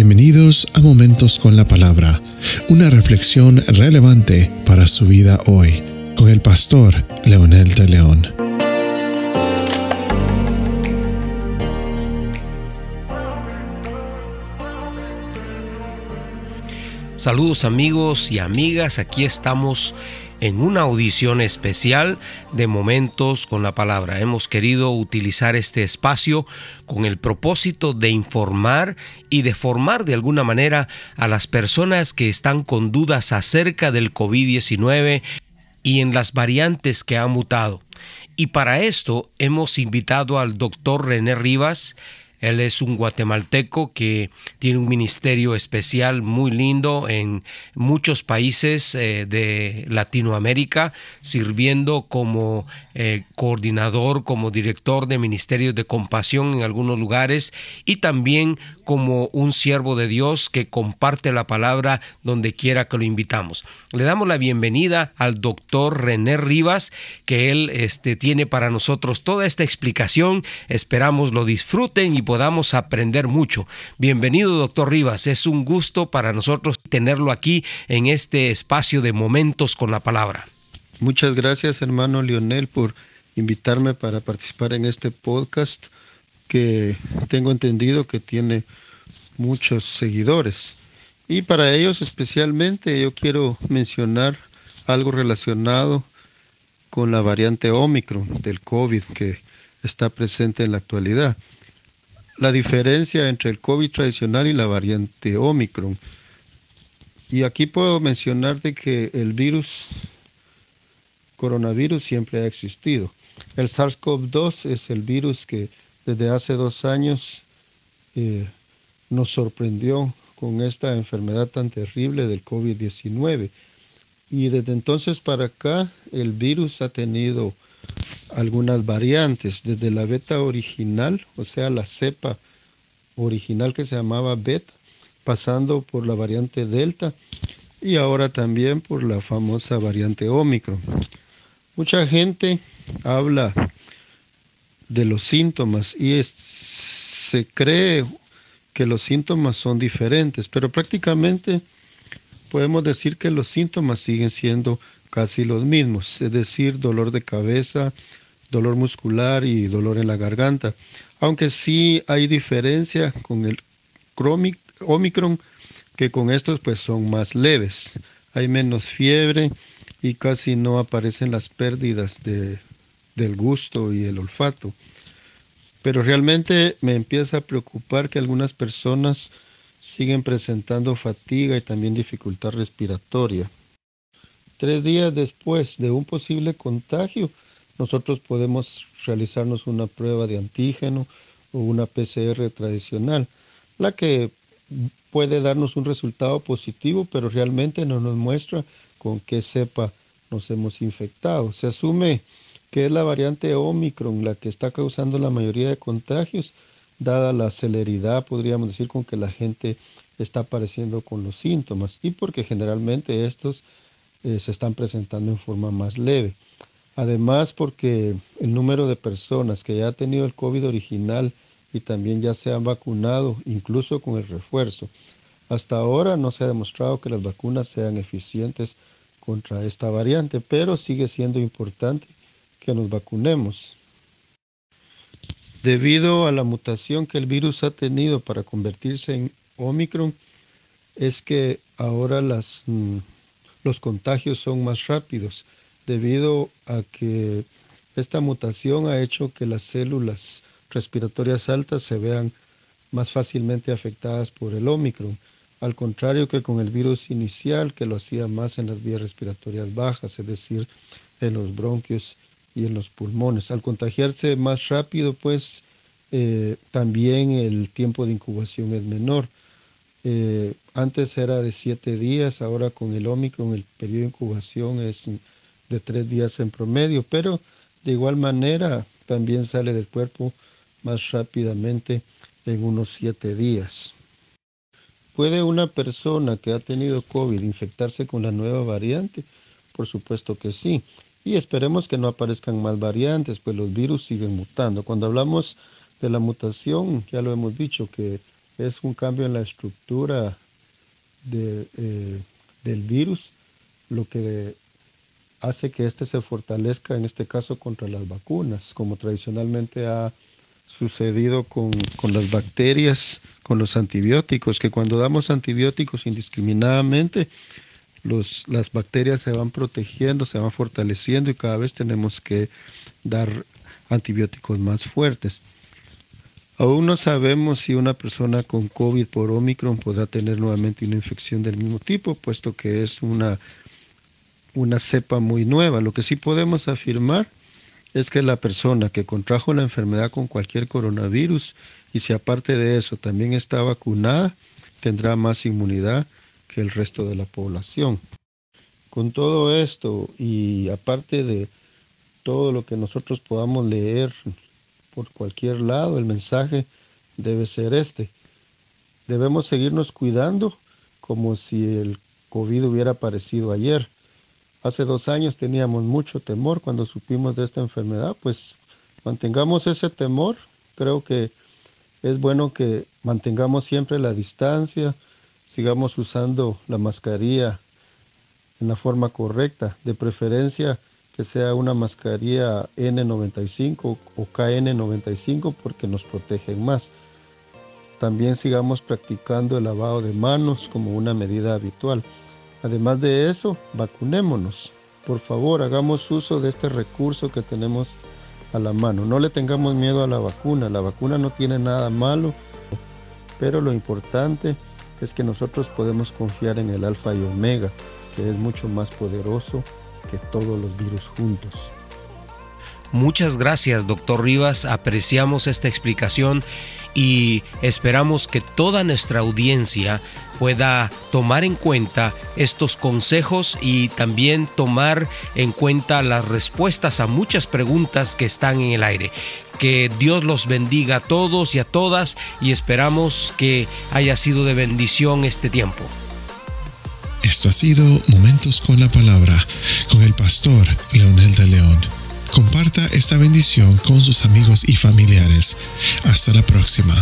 Bienvenidos a Momentos con la Palabra, una reflexión relevante para su vida hoy, con el pastor Leonel de León. Saludos amigos y amigas, aquí estamos en una audición especial de Momentos con la Palabra. Hemos querido utilizar este espacio con el propósito de informar y de formar de alguna manera a las personas que están con dudas acerca del COVID-19 y en las variantes que ha mutado. Y para esto hemos invitado al doctor René Rivas, él es un guatemalteco que tiene un ministerio especial muy lindo en muchos países eh, de Latinoamérica, sirviendo como eh, coordinador, como director de ministerios de compasión en algunos lugares y también como un siervo de Dios que comparte la palabra donde quiera que lo invitamos. Le damos la bienvenida al doctor René Rivas, que él este, tiene para nosotros toda esta explicación. Esperamos lo disfruten y podamos aprender mucho. Bienvenido, doctor Rivas. Es un gusto para nosotros tenerlo aquí en este espacio de momentos con la palabra. Muchas gracias, hermano Lionel, por invitarme para participar en este podcast que tengo entendido que tiene muchos seguidores. Y para ellos especialmente yo quiero mencionar algo relacionado con la variante Omicron del COVID que está presente en la actualidad la diferencia entre el COVID tradicional y la variante Omicron. Y aquí puedo mencionar de que el virus coronavirus siempre ha existido. El SARS-CoV-2 es el virus que desde hace dos años eh, nos sorprendió con esta enfermedad tan terrible del COVID-19. Y desde entonces para acá el virus ha tenido algunas variantes, desde la beta original, o sea, la cepa original que se llamaba beta, pasando por la variante delta y ahora también por la famosa variante Omicron. Mucha gente habla de los síntomas y se cree que los síntomas son diferentes, pero prácticamente podemos decir que los síntomas siguen siendo casi los mismos, es decir, dolor de cabeza, dolor muscular y dolor en la garganta. Aunque sí hay diferencia con el Omicron, que con estos pues son más leves. Hay menos fiebre y casi no aparecen las pérdidas de, del gusto y el olfato. Pero realmente me empieza a preocupar que algunas personas siguen presentando fatiga y también dificultad respiratoria. Tres días después de un posible contagio, nosotros podemos realizarnos una prueba de antígeno o una PCR tradicional, la que puede darnos un resultado positivo, pero realmente no nos muestra con qué cepa nos hemos infectado. Se asume que es la variante Omicron la que está causando la mayoría de contagios, dada la celeridad, podríamos decir, con que la gente está apareciendo con los síntomas y porque generalmente estos eh, se están presentando en forma más leve. Además, porque el número de personas que ya ha tenido el COVID original y también ya se han vacunado, incluso con el refuerzo, hasta ahora no se ha demostrado que las vacunas sean eficientes contra esta variante, pero sigue siendo importante que nos vacunemos. Debido a la mutación que el virus ha tenido para convertirse en Omicron, es que ahora mm, los contagios son más rápidos debido a que esta mutación ha hecho que las células respiratorias altas se vean más fácilmente afectadas por el Omicron, al contrario que con el virus inicial que lo hacía más en las vías respiratorias bajas, es decir, en los bronquios y en los pulmones. Al contagiarse más rápido, pues eh, también el tiempo de incubación es menor. Eh, antes era de siete días, ahora con el Omicron el periodo de incubación es de tres días en promedio, pero de igual manera también sale del cuerpo más rápidamente en unos siete días. ¿Puede una persona que ha tenido COVID infectarse con la nueva variante? Por supuesto que sí. Y esperemos que no aparezcan más variantes, pues los virus siguen mutando. Cuando hablamos de la mutación, ya lo hemos dicho, que es un cambio en la estructura eh, del virus, lo que hace que éste se fortalezca, en este caso contra las vacunas, como tradicionalmente ha sucedido con, con, las bacterias, con los antibióticos, que cuando damos antibióticos indiscriminadamente, los, las bacterias se van protegiendo, se van fortaleciendo y cada vez tenemos que dar antibióticos más fuertes. Aún no sabemos si una persona con COVID por Omicron podrá tener nuevamente una infección del mismo tipo, puesto que es una, una cepa muy nueva. Lo que sí podemos afirmar es que la persona que contrajo la enfermedad con cualquier coronavirus y si aparte de eso también está vacunada, tendrá más inmunidad que el resto de la población. Con todo esto y aparte de todo lo que nosotros podamos leer por cualquier lado, el mensaje debe ser este. Debemos seguirnos cuidando como si el COVID hubiera aparecido ayer. Hace dos años teníamos mucho temor cuando supimos de esta enfermedad, pues mantengamos ese temor. Creo que es bueno que mantengamos siempre la distancia, sigamos usando la mascarilla en la forma correcta, de preferencia que sea una mascarilla N95 o KN95 porque nos protegen más. También sigamos practicando el lavado de manos como una medida habitual. Además de eso, vacunémonos. Por favor, hagamos uso de este recurso que tenemos a la mano. No le tengamos miedo a la vacuna. La vacuna no tiene nada malo, pero lo importante es que nosotros podemos confiar en el alfa y omega, que es mucho más poderoso que todos los virus juntos. Muchas gracias, doctor Rivas. Apreciamos esta explicación y esperamos que toda nuestra audiencia pueda tomar en cuenta estos consejos y también tomar en cuenta las respuestas a muchas preguntas que están en el aire. Que Dios los bendiga a todos y a todas y esperamos que haya sido de bendición este tiempo. Esto ha sido Momentos con la Palabra con el pastor Leonel de León. Comparta esta bendición con sus amigos y familiares. Hasta la próxima.